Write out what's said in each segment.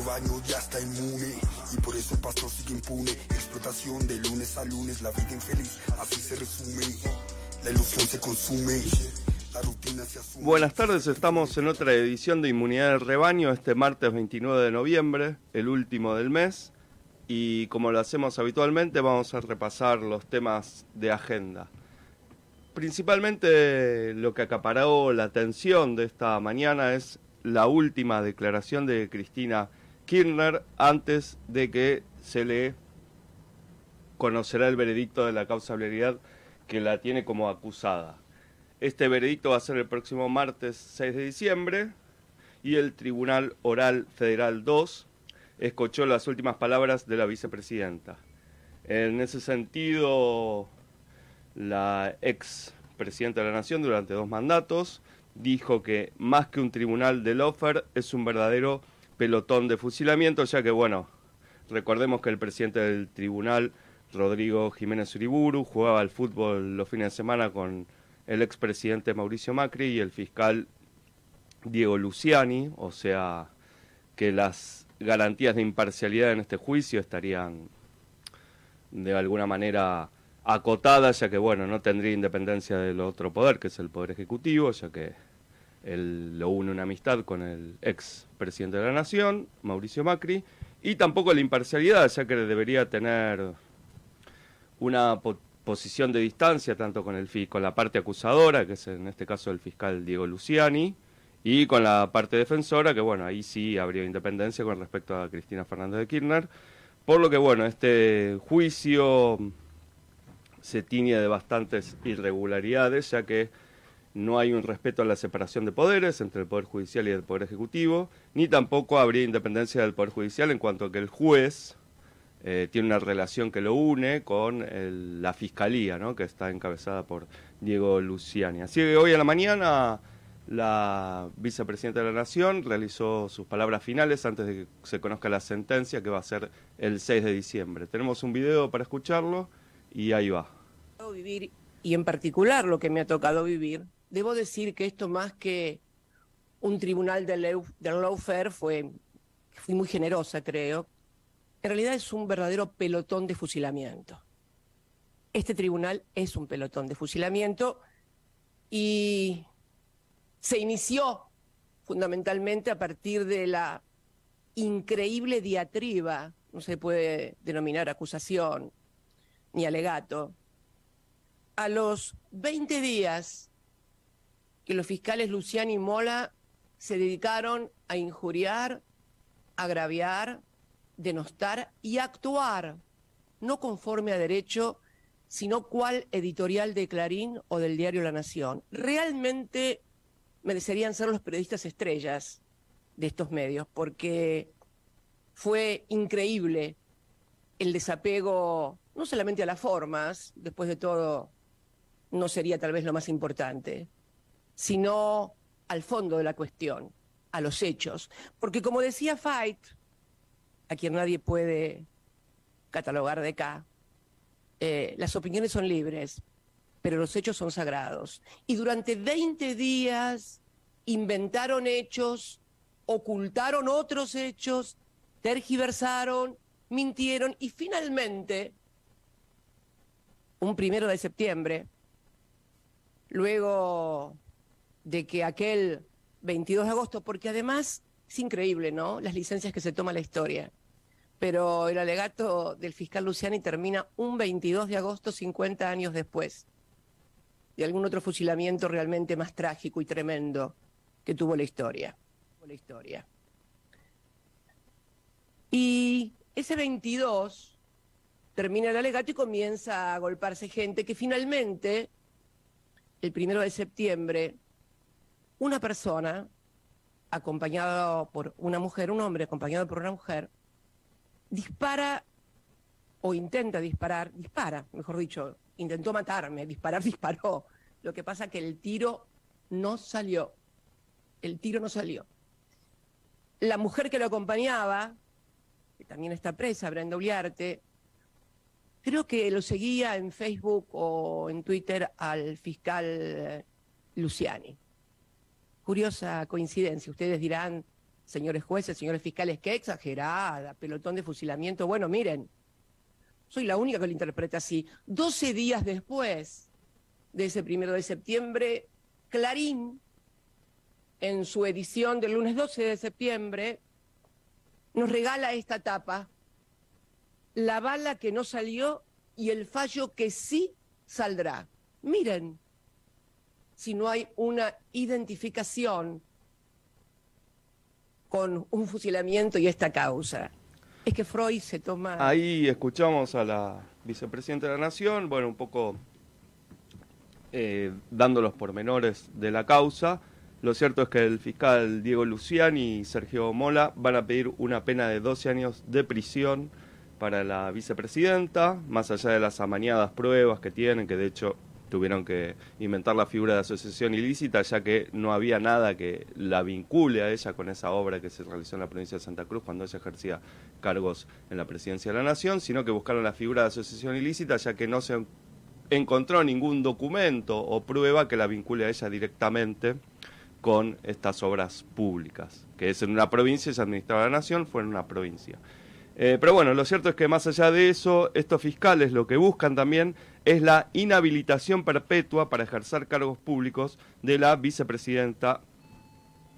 rebaño ya está inmune y por eso el pastor sigue impune. Explotación de lunes a lunes, la vida infeliz, así se resume. La ilusión se consume. Buenas tardes, estamos en otra edición de Inmunidad del Rebaño este martes 29 de noviembre, el último del mes, y como lo hacemos habitualmente vamos a repasar los temas de agenda. Principalmente lo que acaparó la atención de esta mañana es la última declaración de Cristina Kirchner antes de que se le conocerá el veredicto de la causabilidad que la tiene como acusada. Este veredicto va a ser el próximo martes 6 de diciembre y el Tribunal Oral Federal 2 escuchó las últimas palabras de la vicepresidenta. En ese sentido, la ex presidenta de la Nación durante dos mandatos dijo que más que un tribunal de Lofer es un verdadero pelotón de fusilamiento, ya que, bueno, recordemos que el presidente del tribunal, Rodrigo Jiménez Uriburu, jugaba al fútbol los fines de semana con el expresidente Mauricio Macri y el fiscal Diego Luciani, o sea que las garantías de imparcialidad en este juicio estarían de alguna manera acotada, ya que bueno, no tendría independencia del otro poder, que es el poder ejecutivo, ya que él lo une una amistad con el ex presidente de la nación, Mauricio Macri, y tampoco la imparcialidad, ya que debería tener una posición de distancia tanto con el con la parte acusadora, que es en este caso el fiscal Diego Luciani, y con la parte defensora, que bueno, ahí sí habría independencia con respecto a Cristina Fernández de Kirchner. Por lo que bueno, este juicio se tiñe de bastantes irregularidades, ya que no hay un respeto a la separación de poderes entre el Poder Judicial y el Poder Ejecutivo, ni tampoco habría independencia del Poder Judicial en cuanto a que el juez eh, tiene una relación que lo une con la Fiscalía, ¿no? que está encabezada por Diego Luciani. Así que hoy a la mañana la vicepresidenta de la Nación realizó sus palabras finales antes de que se conozca la sentencia, que va a ser el 6 de diciembre. Tenemos un video para escucharlo y ahí va. Vivir, y en particular lo que me ha tocado vivir, debo decir que esto más que un tribunal del, del lawfare fue, muy generosa creo, en realidad es un verdadero pelotón de fusilamiento. Este tribunal es un pelotón de fusilamiento y se inició fundamentalmente a partir de la increíble diatriba, no se puede denominar acusación, ni alegato. A los 20 días que los fiscales Luciani y Mola se dedicaron a injuriar, agraviar, denostar y actuar, no conforme a derecho, sino cual editorial de Clarín o del diario La Nación. Realmente merecerían ser los periodistas estrellas de estos medios, porque fue increíble el desapego no solamente a las formas, después de todo no sería tal vez lo más importante, sino al fondo de la cuestión, a los hechos. Porque como decía Fight, a quien nadie puede catalogar de acá, eh, las opiniones son libres, pero los hechos son sagrados. Y durante 20 días inventaron hechos, ocultaron otros hechos, tergiversaron, mintieron y finalmente un primero de septiembre, luego de que aquel 22 de agosto, porque además es increíble, ¿no? Las licencias que se toma la historia. Pero el alegato del fiscal Luciani termina un 22 de agosto, 50 años después de algún otro fusilamiento realmente más trágico y tremendo que tuvo la historia. La historia. Y ese 22 termina el alegato y comienza a golparse gente que finalmente, el primero de septiembre, una persona, acompañado por una mujer, un hombre acompañado por una mujer, dispara o intenta disparar, dispara, mejor dicho, intentó matarme, disparar, disparó. Lo que pasa que el tiro no salió. El tiro no salió. La mujer que lo acompañaba, que también está presa, Brenda Uliarte, Creo que lo seguía en Facebook o en Twitter al fiscal Luciani. Curiosa coincidencia. Ustedes dirán, señores jueces, señores fiscales, qué exagerada, pelotón de fusilamiento. Bueno, miren, soy la única que lo interpreta así. 12 días después de ese primero de septiembre, Clarín, en su edición del lunes 12 de septiembre, nos regala esta tapa, la bala que no salió y el fallo que sí saldrá. Miren, si no hay una identificación con un fusilamiento y esta causa. Es que Freud se toma... Ahí escuchamos a la vicepresidenta de la Nación, bueno, un poco eh, dando los pormenores de la causa. Lo cierto es que el fiscal Diego Luciani y Sergio Mola van a pedir una pena de 12 años de prisión para la vicepresidenta, más allá de las amañadas pruebas que tienen, que de hecho tuvieron que inventar la figura de asociación ilícita, ya que no había nada que la vincule a ella con esa obra que se realizó en la provincia de Santa Cruz cuando ella ejercía cargos en la presidencia de la Nación, sino que buscaron la figura de asociación ilícita, ya que no se encontró ningún documento o prueba que la vincule a ella directamente con estas obras públicas, que es en una provincia, se administraba la Nación, fue en una provincia. Eh, pero bueno, lo cierto es que más allá de eso, estos fiscales lo que buscan también es la inhabilitación perpetua para ejercer cargos públicos de la vicepresidenta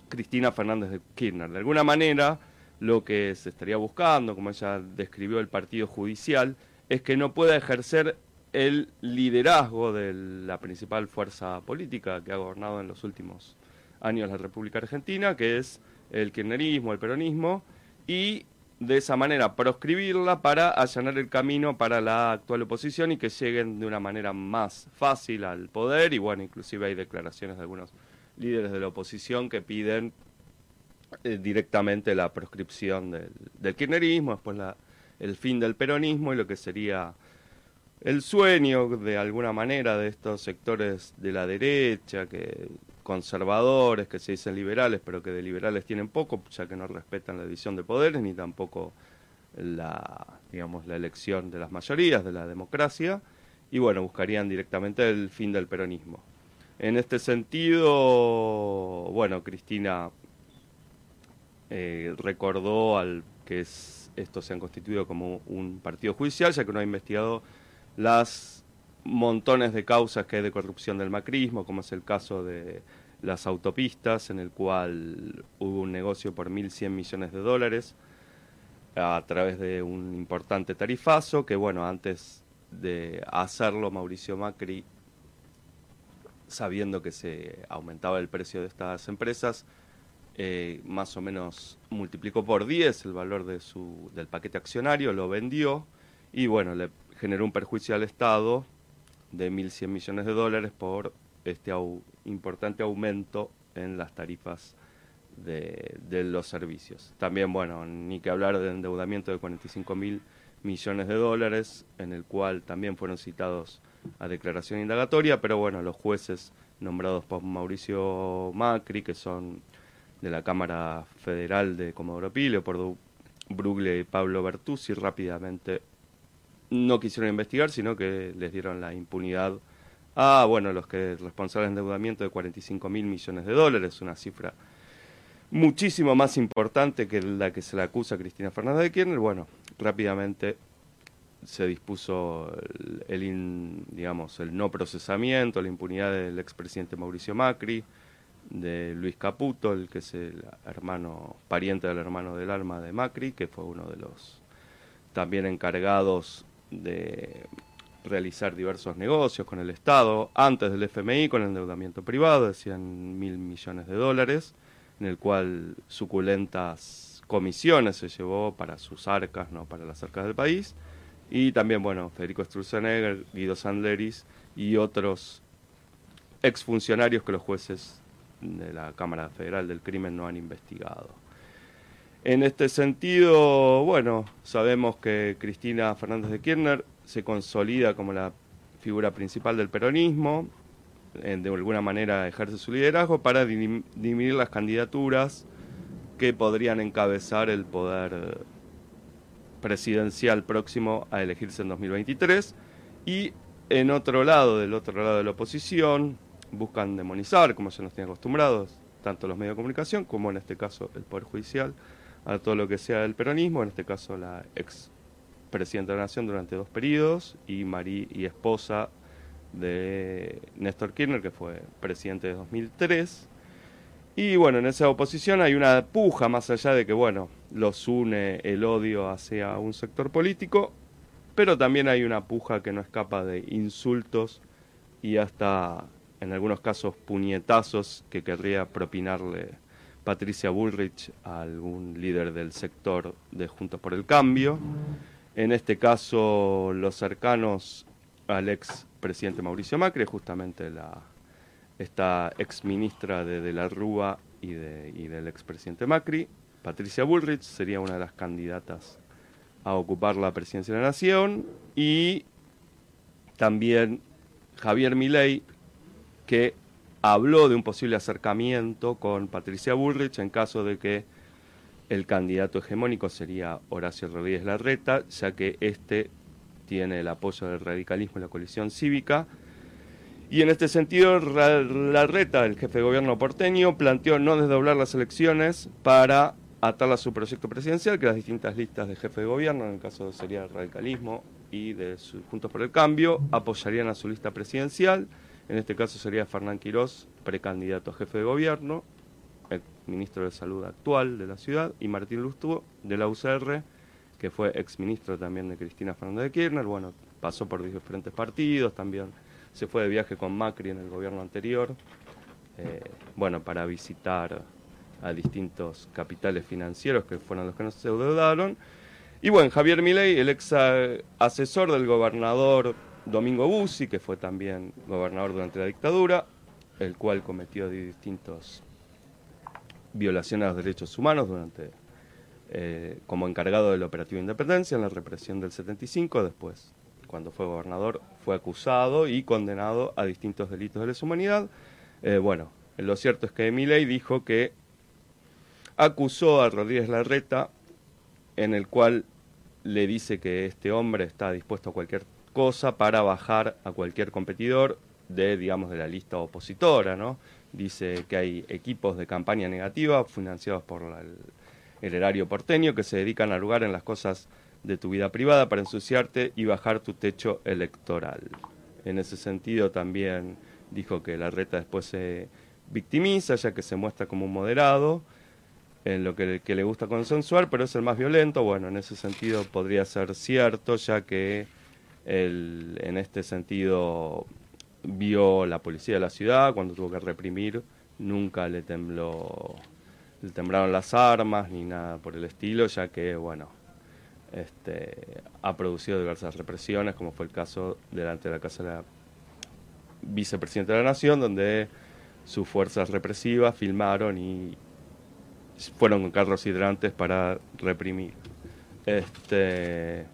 Cristina Fernández de Kirchner. De alguna manera, lo que se estaría buscando, como ella describió el partido judicial, es que no pueda ejercer el liderazgo de la principal fuerza política que ha gobernado en los últimos años la República Argentina, que es el kirchnerismo, el peronismo, y de esa manera proscribirla para allanar el camino para la actual oposición y que lleguen de una manera más fácil al poder. Y bueno, inclusive hay declaraciones de algunos líderes de la oposición que piden eh, directamente la proscripción del, del, kirchnerismo, después la, el fin del peronismo y lo que sería el sueño de alguna manera de estos sectores de la derecha que conservadores que se dicen liberales, pero que de liberales tienen poco, ya que no respetan la división de poderes ni tampoco la, digamos, la elección de las mayorías, de la democracia, y bueno, buscarían directamente el fin del peronismo. En este sentido, bueno, Cristina eh, recordó al que es, estos se han constituido como un partido judicial, ya que no ha investigado las montones de causas que hay de corrupción del macrismo, como es el caso de las autopistas, en el cual hubo un negocio por 1.100 millones de dólares a través de un importante tarifazo, que bueno, antes de hacerlo Mauricio Macri, sabiendo que se aumentaba el precio de estas empresas, eh, más o menos multiplicó por 10 el valor de su, del paquete accionario, lo vendió y bueno, le generó un perjuicio al Estado de 1.100 millones de dólares por este importante aumento en las tarifas de, los servicios. También, bueno, ni que hablar de endeudamiento de 45 mil millones de dólares, en el cual también fueron citados a declaración indagatoria, pero bueno, los jueces nombrados por Mauricio Macri, que son de la Cámara Federal de Comodoro Pi, Leopoldo Brugle y Pablo Bertuzzi, rápidamente no quisieron investigar, sino que les dieron la impunidad a, bueno, los que responsables de endeudamiento de 45 mil millones de dólares, una cifra muchísimo más importante que la que se le acusa a Cristina Fernández de Kirchner. Bueno, rápidamente se dispuso el, digamos, el no procesamiento, la impunidad del expresidente Mauricio Macri, de Luis Caputo, el que es el hermano, pariente del hermano del alma de Macri, que fue uno de los también encargados de realizar diversos negocios con el Estado, antes del FMI con el endeudamiento privado de 100 mil millones de dólares, en el cual suculentas comisiones se llevó para sus arcas, no para las arcas del país, y también, bueno, Federico Sturzenegger, Guido Sandleris y otros exfuncionarios que los jueces de la Cámara Federal del Crimen no han investigado. En este sentido, bueno, sabemos que Cristina Fernández de Kirchner se consolida como la figura principal del peronismo, de alguna manera ejerce su liderazgo para dividir las candidaturas que podrían encabezar el poder presidencial próximo a elegirse en 2023 y en otro lado, del otro lado de la oposición, buscan demonizar, como se nos tiene acostumbrados, tanto los medios de comunicación como en este caso el Poder Judicial, a todo lo que sea el peronismo, en este caso la ex presidenta de la Nación durante dos periodos y Marí y esposa de Néstor Kirchner, que fue presidente de 2003. Y bueno, en esa oposición hay una puja más allá de que, bueno, los une el odio hacia un sector político, pero también hay una puja que no escapa de insultos y hasta en algunos casos puñetazos que querría propinarle Patricia Bullrich algún líder del sector de Juntos por el Cambio. En este caso, los cercanos al ex presidente Mauricio Macri, justamente la, esta ex ministra de, de la Rúa y, de, y del expresidente Macri, Patricia Bullrich, sería una de las candidatas a ocupar la presidencia de la Nación, y también Javier Milei, que habló de un posible acercamiento con Patricia Bullrich en caso de que el candidato hegemónico sería Horacio Rodríguez Larreta, ya que este tiene el apoyo del radicalismo y la coalición cívica. Y en este sentido, Larreta, el jefe de gobierno porteño, planteó no desdoblar las elecciones para atar a su proyecto presidencial, que las distintas listas de jefe de gobierno, en el caso sería el radicalismo y de Juntos por el Cambio, apoyarían a su lista presidencial. En este caso sería Fernán Quirós, precandidato a jefe de gobierno, el ministro de Salud actual de la ciudad, y Martín Lustúo, de la UCR, que fue exministro también de Cristina Fernández de Kirchner. Bueno, pasó por diferentes partidos, también se fue de viaje con Macri en el gobierno anterior, eh, bueno, para visitar a distintos capitales financieros que fueron los que nos endeudaron. Y bueno, Javier Milei, el ex asesor del gobernador Domingo Bussi, que fue también gobernador durante la dictadura, el cual cometió distintos violaciones a los derechos humanos durante eh, como encargado del operativo Independencia en la represión del 75, después cuando fue gobernador fue acusado y condenado a distintos delitos de lesa humanidad. Eh, bueno, lo cierto es que Milei dijo que acusó a Rodríguez Larreta en el cual le dice que este hombre está dispuesto a cualquier cosa para bajar a cualquier competidor de, digamos, de la lista opositora, ¿no? Dice que hay equipos de campaña negativa financiados por el, erario porteño que se dedican a lugar en las cosas de tu vida privada para ensuciarte y bajar tu techo electoral. En ese sentido también dijo que la reta después se victimiza, ya que se muestra como un moderado, en lo que, que le gusta consensuar, pero es el más violento. Bueno, en ese sentido podría ser cierto, ya que en este sentido vio la policía de la ciudad cuando tuvo que reprimir, nunca le tembló, le temblaron las armas ni nada por el estilo, ya que bueno, este, ha producido diversas represiones, como fue el caso delante de la casa de la vicepresidenta de la Nación, donde sus fuerzas represivas filmaron y fueron con carros hidrantes para reprimir. Este,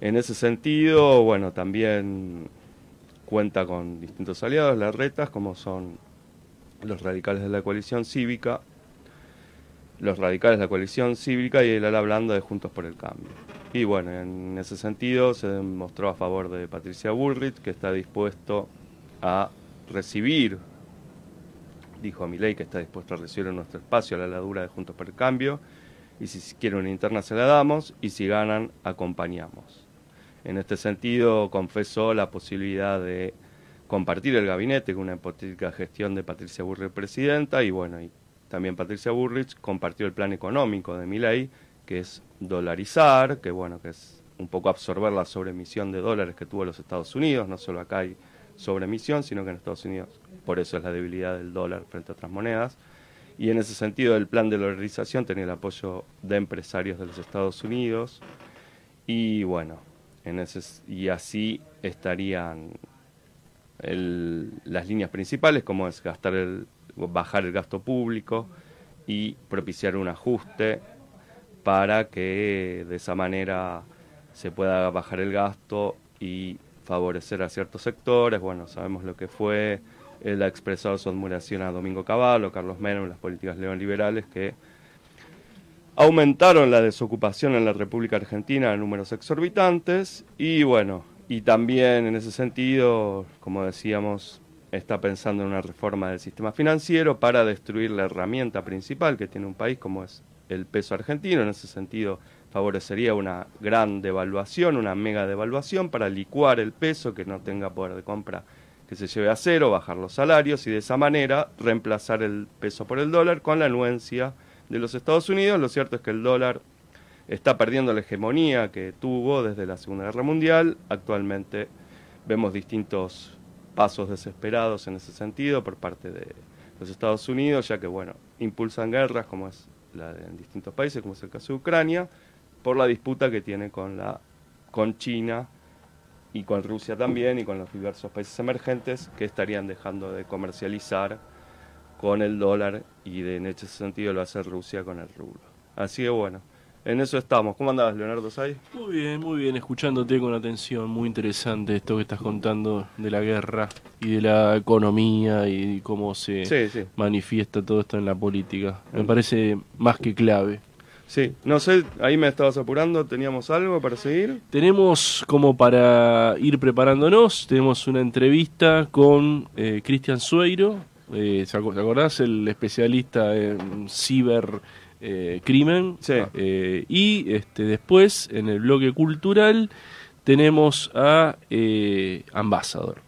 en ese sentido, bueno, también cuenta con distintos aliados, las retas, como son los radicales de la coalición cívica, los radicales de la coalición cívica y el ala blanda de Juntos por el Cambio. Y bueno, en ese sentido se demostró a favor de Patricia Bullrich, que está dispuesto a recibir, dijo a ley que está dispuesto a recibir en nuestro espacio la ladura de Juntos por el Cambio, y si quiere una interna se la damos, y si ganan, acompañamos. En este sentido, confesó la posibilidad de compartir el gabinete con una hipotética gestión de Patricia Burrich presidenta y bueno, y también Patricia Burrich compartió el plan económico de Milei, que es dolarizar, que bueno, que es un poco absorber la sobreemisión de dólares que tuvo los Estados Unidos, no solo acá hay sobreemisión, sino que en Estados Unidos, por eso es la debilidad del dólar frente a otras monedas. Y en ese sentido, el plan de dolarización tenía el apoyo de empresarios de los Estados Unidos. Y bueno, y así estarían las líneas principales, como es gastar el, bajar el gasto público y propiciar un ajuste para que de esa manera se pueda bajar el gasto y favorecer a ciertos sectores. Bueno, sabemos lo que fue, él ha expresado su admiración a Domingo Cavallo, Carlos Menem, las políticas neoliberales que aumentaron la desocupación en la República Argentina en números exorbitantes y bueno, y también en ese sentido, como decíamos, está pensando en una reforma del sistema financiero para destruir la herramienta principal que tiene un país como es el peso argentino. En ese sentido, favorecería una gran devaluación, una mega devaluación para licuar el peso, que no tenga poder de compra que se lleve a cero, bajar los salarios y de esa manera reemplazar el peso por el dólar con la anuencia de los Estados Unidos. Lo cierto es que el dólar está perdiendo la hegemonía que tuvo desde la Segunda Guerra Mundial. Actualmente vemos distintos pasos desesperados en ese sentido por parte de los Estados Unidos, ya que bueno, impulsan guerras como es la de, en distintos países, como es el caso de Ucrania, por la disputa que tiene con la con China y con Rusia también y con los diversos países emergentes que estarían dejando de comercializar con el dólar y de, en ese sentido lo hace Rusia con el rublo. Así que bueno, en eso estamos. ¿Cómo andabas, Leonardo Say? Muy bien, muy bien, escuchándote con atención. Muy interesante esto que estás contando de la guerra y de la economía y cómo se manifiesta todo esto en la política. Me parece más que clave. Sí, no sé, ahí me estabas apurando, ¿teníamos algo para seguir? Tenemos como para ir preparándonos, tenemos una entrevista con eh, Cristian Sueiro, eh, ¿te acordás? El especialista en cibercrimen. Eh, sí. Eh, y este, después, en el bloque cultural, tenemos a Ambassador.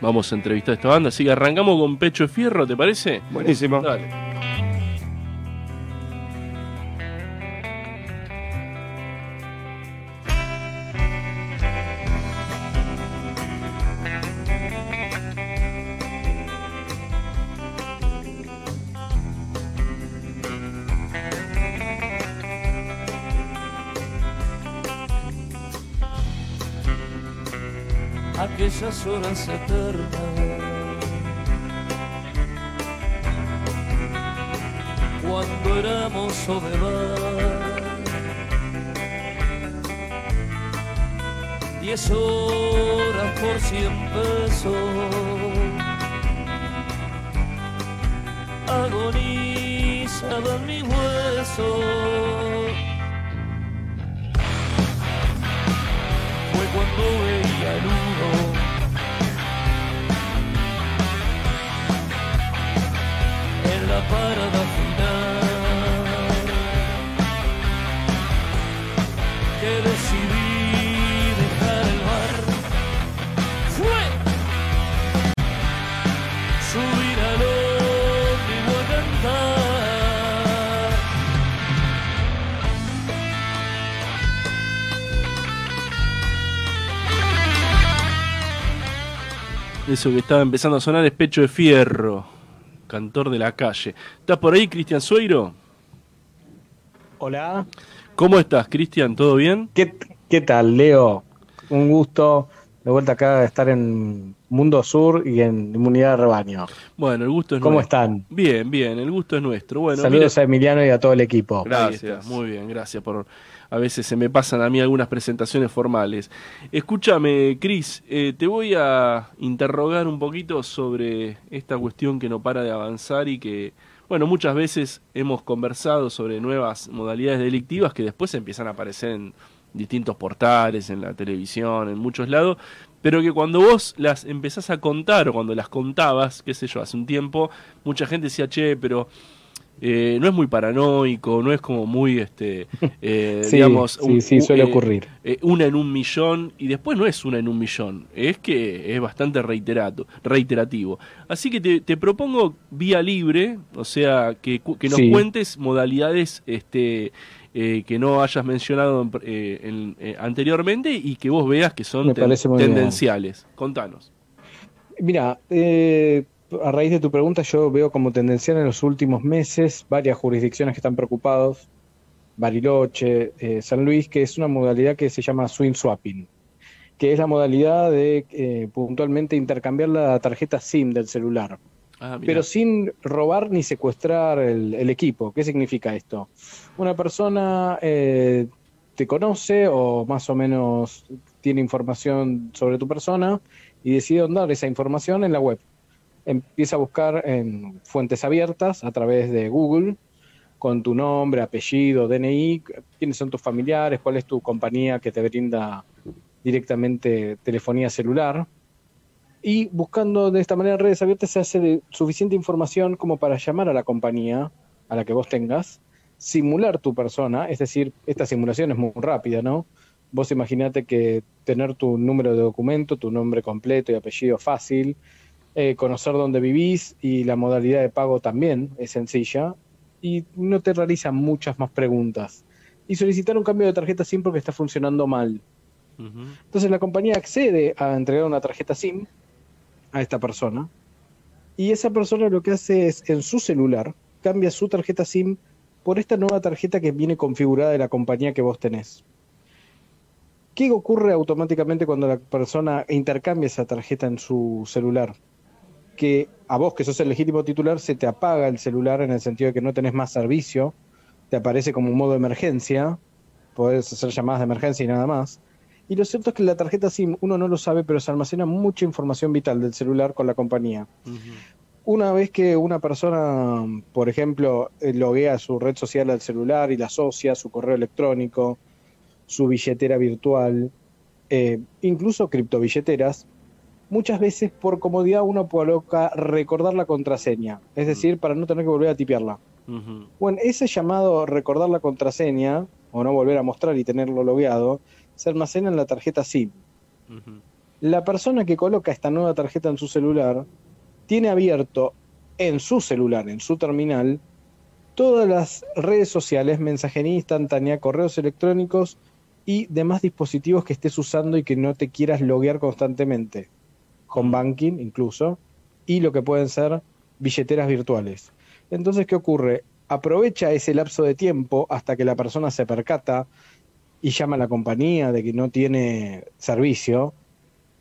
Vamos a entrevistar a esta banda, así que arrancamos con Pecho de Fierro, ¿te parece? Buenísimo. Dale. Aquellas horas eternas. Cuando éramos soledad, diez horas por cien pesos, en mi hueso. Eso que estaba empezando a sonar es pecho de fierro cantor de la calle. ¿Estás por ahí, Cristian Sueiro? Hola. ¿Cómo estás, Cristian? ¿Todo bien? ¿Qué, ¿Qué tal, Leo? Un gusto de vuelta acá de estar en Mundo Sur y en Inmunidad de Rebaño. Bueno, el gusto es ¿Cómo están? Bien, bien, el gusto es nuestro. Bueno, Saludos a Emiliano y a todo el equipo. Gracias. Muy bien, gracias por a veces se me pasan a mí algunas presentaciones formales. Escúchame, Cris, eh, te voy a interrogar un poquito sobre esta cuestión que no para de avanzar y que, bueno, muchas veces hemos conversado sobre nuevas modalidades delictivas que después empiezan a aparecer en distintos portales, en la televisión, en muchos lados, pero que cuando vos las empezás a contar o cuando las contabas, qué sé yo, hace un tiempo, mucha gente decía, che, pero eh, no es muy paranoico, no es como muy, este, eh, digamos, sí, suele eh, ocurrir. una en un millón, y después no es una en un millón, es que es bastante reiterato, reiterativo. Así que te, propongo vía libre, o sea, que, que nos cuentes modalidades este, que no hayas mencionado anteriormente y que vos veas que son tendenciales. Contanos. Mira, eh, a raíz de tu pregunta, yo veo como tendencial en los últimos meses varias jurisdicciones que están preocupados, Bariloche, eh, San Luis, que es una modalidad que se llama swing swapping, que es la modalidad de eh, puntualmente intercambiar la tarjeta SIM del celular, ah, pero sin robar ni secuestrar el, equipo. ¿Qué significa esto? Una persona eh, te conoce o más o menos tiene información sobre tu persona y decide dar esa información en la web empieza a buscar en fuentes abiertas a través de Google con tu nombre, apellido, DNI, quiénes son tus familiares, cuál es tu compañía que te brinda directamente telefonía celular. Y buscando de esta manera redes abiertas se hace de suficiente información como para llamar a la compañía a la que vos tengas, simular tu persona, es decir, esta simulación es muy rápida, ¿no? Vos imaginate que tener tu número de documento, tu nombre completo y apellido fácil, eh, conocer dónde vivís y la modalidad de pago también es sencilla y no te realizan muchas más preguntas. Y solicitar un cambio de tarjeta SIM porque está funcionando mal. Entonces la compañía accede a entregar una tarjeta SIM a esta persona y esa persona lo que hace es en su celular cambia su tarjeta SIM por esta nueva tarjeta que viene configurada de la compañía que vos tenés. ¿Qué ocurre automáticamente cuando la persona intercambia esa tarjeta en su celular? Que a vos, que sos el legítimo titular, se te apaga el celular en el sentido de que no tenés más servicio, te aparece como un modo de emergencia, podés hacer llamadas de emergencia y nada más. Y lo cierto es que la tarjeta SIM, uno no lo sabe, pero se almacena mucha información vital del celular con la compañía. Una vez que una persona, por ejemplo, eh, loguea su red social al celular y la asocia, su correo electrónico, su billetera virtual, eh, incluso criptobilleteras, muchas veces por comodidad uno coloca recordar la contraseña, es decir, para no tener que volver a tipearla. Bueno, ese llamado recordar la contraseña, o no volver a mostrar y tenerlo logueado, se almacena en la tarjeta SIM. La persona que coloca esta nueva tarjeta en su celular tiene abierto en su celular, en su terminal, todas las redes sociales, mensajería instantánea, correos electrónicos y demás dispositivos que estés usando y que no te quieras loguear constantemente, con banking incluso, y lo que pueden ser billeteras virtuales. Entonces, ¿qué ocurre? Aprovecha ese lapso de tiempo hasta que la persona se percata y llama a la compañía de que no tiene servicio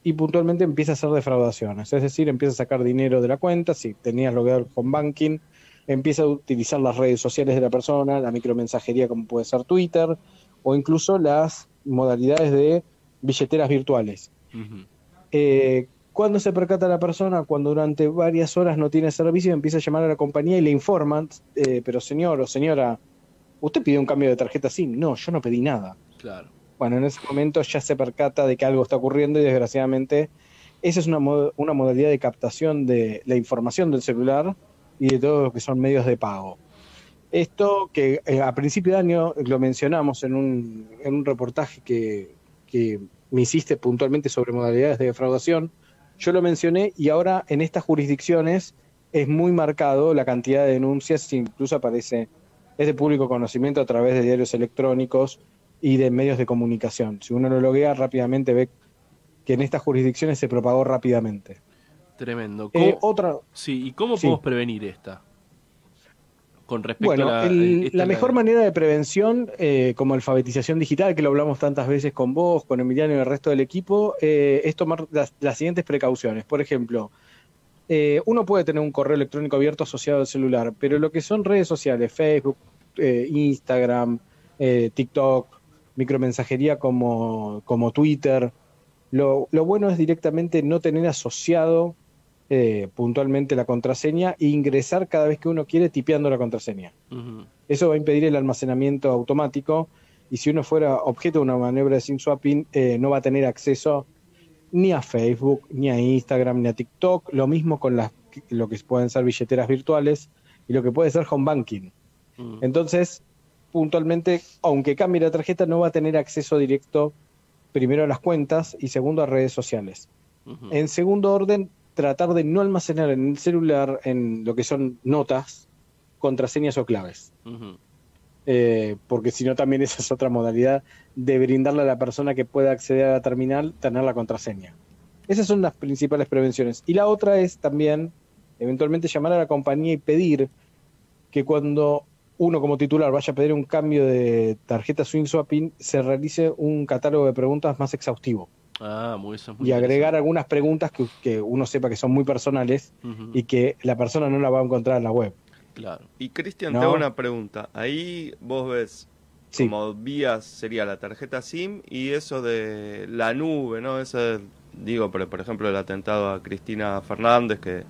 y puntualmente empieza a hacer defraudaciones. Es decir, empieza a sacar dinero de la cuenta, si tenías logueado el home banking, empieza a utilizar las redes sociales de la persona, la micromensajería como puede ser Twitter, o incluso las modalidades de billeteras virtuales. Eh, cuando se percata la persona? Cuando durante varias horas no tiene servicio, empieza a llamar a la compañía y le informan, eh, pero señor o señora, ¿usted pidió un cambio de tarjeta SIM? No, yo no pedí nada. Claro. Bueno, en ese momento ya se percata de que algo está ocurriendo y desgraciadamente esa es una, una modalidad de captación de la información del celular y de todo lo que son medios de pago. Esto que eh, a principio de año lo mencionamos en un, en un reportaje que, que me hiciste puntualmente sobre modalidades de defraudación, yo lo mencioné y ahora en estas jurisdicciones es muy marcado la cantidad de denuncias, incluso aparece, es de público conocimiento a través de diarios electrónicos y de medios de comunicación. Si uno lo loguea rápidamente ve que en estas jurisdicciones se propagó rápidamente. Tremendo. Eh, otra, sí, ¿y cómo Sí. podemos prevenir esta? Con respecto Bueno, a la, el- esta la mejor manera de prevención, eh, como alfabetización digital, que lo hablamos tantas veces con vos, con Emiliano y el resto del equipo, eh, es tomar las, las siguientes precauciones. Por ejemplo, eh, uno puede tener un correo electrónico abierto asociado al celular, pero lo que son redes sociales, Facebook, eh, Instagram, eh, TikTok, micromensajería como, como Twitter, lo, lo bueno es directamente no tener asociado eh, puntualmente la contraseña e ingresar cada vez que uno quiere tipeando la contraseña. Eso va a impedir el almacenamiento automático y si uno fuera objeto de una maniobra de SIM swapping, eh, no va a tener acceso ni a Facebook, ni a Instagram, ni a TikTok. Lo mismo con las, lo que pueden ser billeteras virtuales y lo que puede ser home banking. Entonces, puntualmente, aunque cambie la tarjeta, no va a tener acceso directo primero a las cuentas y segundo a redes sociales. En segundo orden, tratar de no almacenar en el celular, en lo que son notas, contraseñas o claves. Eh, porque si no también esa es otra modalidad de brindarle a la persona que pueda acceder a la terminal tener la contraseña. Esas son las principales prevenciones. Y la otra es también eventualmente llamar a la compañía y pedir que cuando uno como titular vaya a pedir un cambio de tarjeta Swing Swapping, se realice un catálogo de preguntas más exhaustivo Ah, muy, eso es muy y agregar algunas preguntas que, que uno sepa que son muy personales y que la persona no la va a encontrar en la web. Claro. Y Cristian, No. te hago una pregunta. Ahí vos ves Sí. como vías sería la tarjeta SIM y eso de la nube, ¿no? Ese, digo, por, por ejemplo, el atentado a Cristina Fernández, que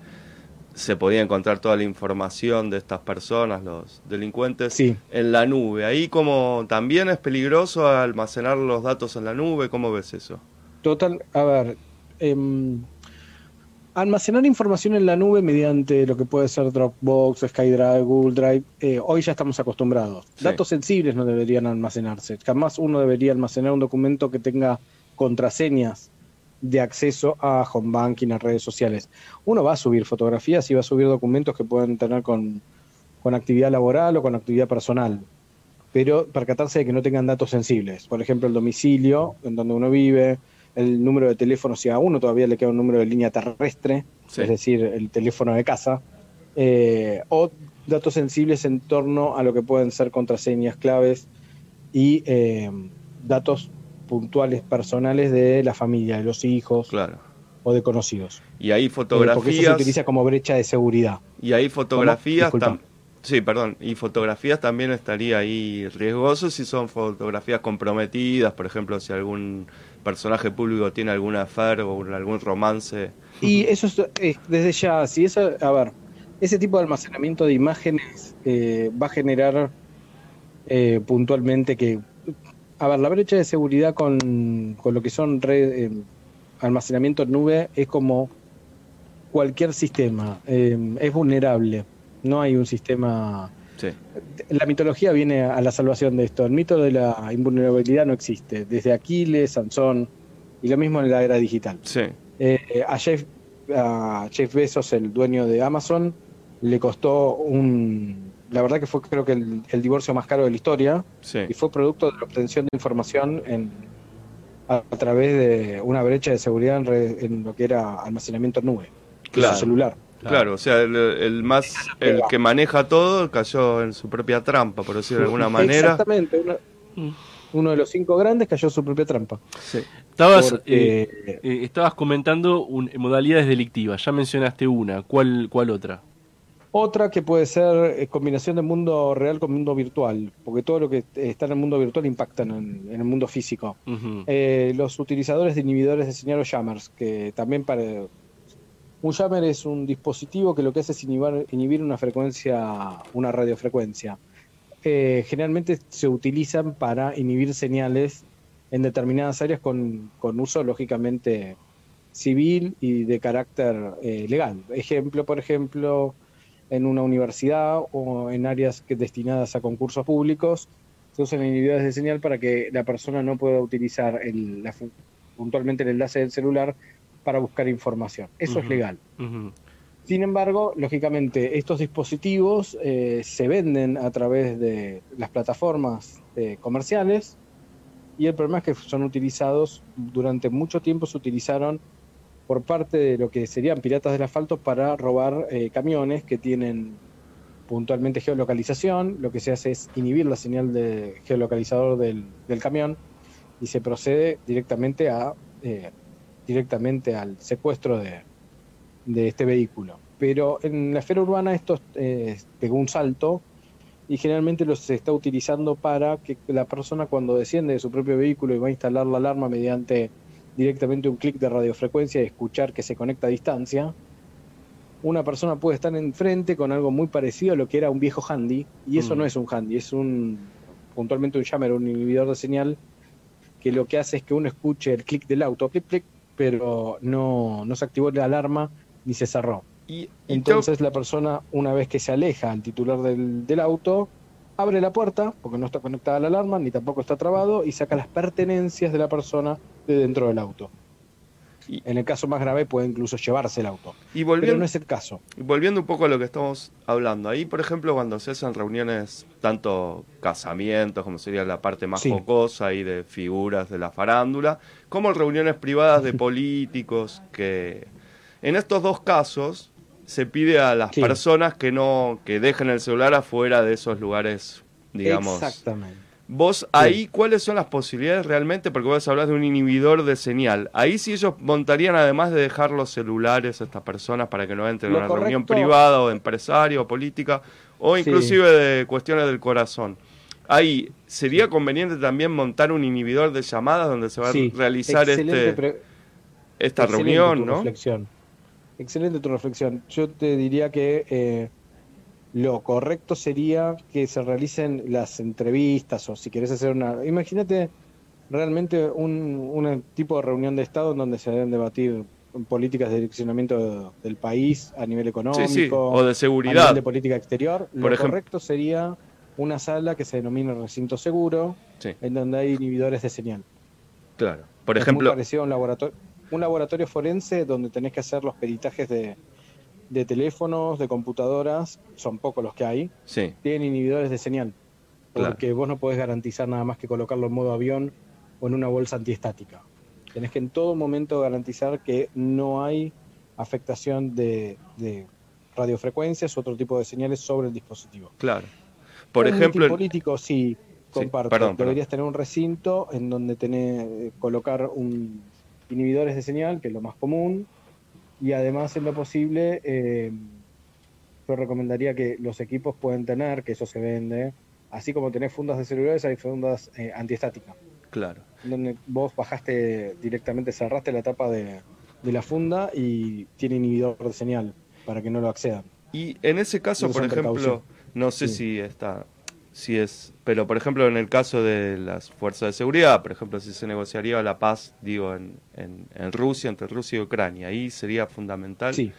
se podía encontrar toda la información de estas personas, los delincuentes, Sí. en la nube. Ahí como también es peligroso almacenar los datos en la nube, ¿cómo ves eso? Total, a ver, em, almacenar información en la nube mediante lo que puede ser Dropbox, SkyDrive, Google Drive, eh, hoy ya estamos acostumbrados. Sí. Datos sensibles no deberían almacenarse. Jamás uno debería almacenar un documento que tenga contraseñas de acceso a home banking, a redes sociales. Uno va a subir fotografías y va a subir documentos que pueden tener con, con actividad laboral o con actividad personal, pero percatarse de que no tengan datos sensibles. Por ejemplo, el domicilio, en donde uno vive, el número de teléfono, si a uno todavía le queda un número de línea terrestre, Sí. es decir, el teléfono de casa, eh, o datos sensibles en torno a lo que pueden ser contraseñas claves y eh, datos puntuales personales de la familia, de los hijos Claro. o de conocidos. Y ahí Eh, porque eso se fotografías. utiliza como brecha de seguridad. Y ahí fotografías Disculpa. tam- Sí, perdón. Y fotografías también estaría ahí riesgoso si son fotografías comprometidas, por ejemplo, si algún personaje público tiene alguna affair o algún romance. Y eso es, eh, desde ya, si eso, a ver, ese tipo de almacenamiento de imágenes eh, va a generar eh, puntualmente que, a ver, la brecha de seguridad con, con lo que son red, eh, almacenamiento en nube es como cualquier sistema, eh, es vulnerable, no hay un sistema... Sí, La mitología viene a la salvación de esto, el mito de la invulnerabilidad no existe, desde Aquiles, Sansón, y lo mismo en la era digital. sí, Eh, a, Jeff, a Jeff Bezos, el dueño de Amazon, le costó un... La verdad que fue creo que el, el divorcio más caro de la historia sí. y fue producto de la obtención de información en, a, a través de una brecha de seguridad en, red- en lo que era almacenamiento en nube, que Claro. su celular. Claro, o sea, el, el más, el que maneja todo cayó en su propia trampa, por decirlo de alguna manera. Exactamente, uno, uno de los cinco grandes cayó en su propia trampa. Sí. Estabas, Porque- eh, eh, estabas comentando un- modalidades delictivas, ya mencionaste una, ¿cuál, cuál otra? Otra que puede ser eh, combinación de mundo real con mundo virtual, porque todo lo que está en el mundo virtual impacta en, en el mundo físico. Eh, los utilizadores de inhibidores de señal o jammers, que también para... Un jammer es un dispositivo que lo que hace es inhibir, inhibir una frecuencia, una radiofrecuencia. Eh, generalmente se utilizan para inhibir señales en determinadas áreas con, con uso lógicamente civil y de carácter eh, legal. Ejemplo, por ejemplo, en una universidad o en áreas que, destinadas a concursos públicos, se usan inhibidores de señal para que la persona no pueda utilizar el, la puntualmente el enlace del celular para buscar información. Eso es legal. Sin embargo, lógicamente, estos dispositivos eh, se venden a través de las plataformas eh, comerciales y el problema es que son utilizados, durante mucho tiempo se utilizaron por parte de lo que serían piratas del asfalto para robar eh, camiones que tienen puntualmente geolocalización. Lo que se hace es inhibir la señal de geolocalizador del, del camión y se procede directamente a eh, directamente al secuestro de, de este vehículo. Pero en la esfera urbana esto eh, pegó un salto y generalmente lo se está utilizando para que la persona cuando desciende de su propio vehículo y va a instalar la alarma mediante directamente un clic de radiofrecuencia y escuchar que se conecta a distancia, una persona puede estar enfrente con algo muy parecido a lo que era un viejo handy, y eso Mm. no es un handy, es un puntualmente un jammer, un inhibidor de señal, que lo que hace es que uno escuche el clic del auto, clic, clic, pero no, no se activó la alarma ni se cerró. Y, Entonces la persona, una vez que se aleja al titular del, del auto, abre la puerta, porque no está conectada a la alarma, ni tampoco está trabado, y saca las pertenencias de la persona de dentro del auto. Y- En el caso más grave puede incluso llevarse el auto. y Pero volviendo, no es el caso. y volviendo un poco a lo que estamos hablando, ahí por ejemplo cuando se hacen reuniones, tanto casamientos, como sería la parte más Sí. jocosa y de figuras de la farándula, como reuniones privadas de políticos, que en estos dos casos se pide a las Sí. personas que no, que dejen el celular afuera de esos lugares, digamos. Exactamente. Vos ahí, ¿cuáles son las posibilidades realmente? Porque vos hablas de un inhibidor de señal. Ahí sí ellos montarían, además de dejar los celulares a estas personas para que no entren a una reunión privada o de empresario o política, o Sí. inclusive de cuestiones del corazón. Ahí, ¿sería conveniente también montar un inhibidor de llamadas donde se va Sí, a realizar este, esta Excelente reunión, tu ¿no? reflexión. Excelente tu reflexión. Yo te diría que eh, lo correcto sería que se realicen las entrevistas o si querés hacer una... Imagínate realmente un, un tipo de reunión de Estado en donde se deben debatir políticas de direccionamiento del país a nivel económico. Sí, sí, o de a seguridad. nivel de política exterior. Lo Por ejemplo- correcto sería una sala que se denomina recinto seguro, Sí, en donde hayinhibidores de señal. claro. Por Es muy ejemplo, parecido a un laboratorio, un laboratorio forense donde tenés que hacer los peritajes de, de teléfonos, de computadoras, son pocos los que hay, sí, tienen inhibidores de señal. Claro. Porque vos no podés garantizar nada más que colocarlo en modo avión o en una bolsa antiestática. Tenés que en todo momento garantizar que no hay afectación de, de radiofrecuencias u otro tipo de señales sobre el dispositivo. claro. Por ejemplo, meeting político, sí, comparto. perdón. Deberías tener un recinto en donde tener, eh, colocar un inhibidores de señal, que es lo más común, y además, en lo posible, eh, yo recomendaría que los equipos pueden tener, que eso se vende, así como tenés fundas de celulares, hay fundas eh, antiestáticas, claro. donde vos bajaste directamente, cerraste la tapa de, de la funda y tiene inhibidor de señal para que no lo accedan. Y en ese caso, Usan por ejemplo, precaución. no sé Sí. si está, si es, pero por ejemplo en el caso de las fuerzas de seguridad, por ejemplo, si se negociaría la paz, digo, en, en, en Rusia, entre Rusia y Ucrania, ahí sería fundamental Sí,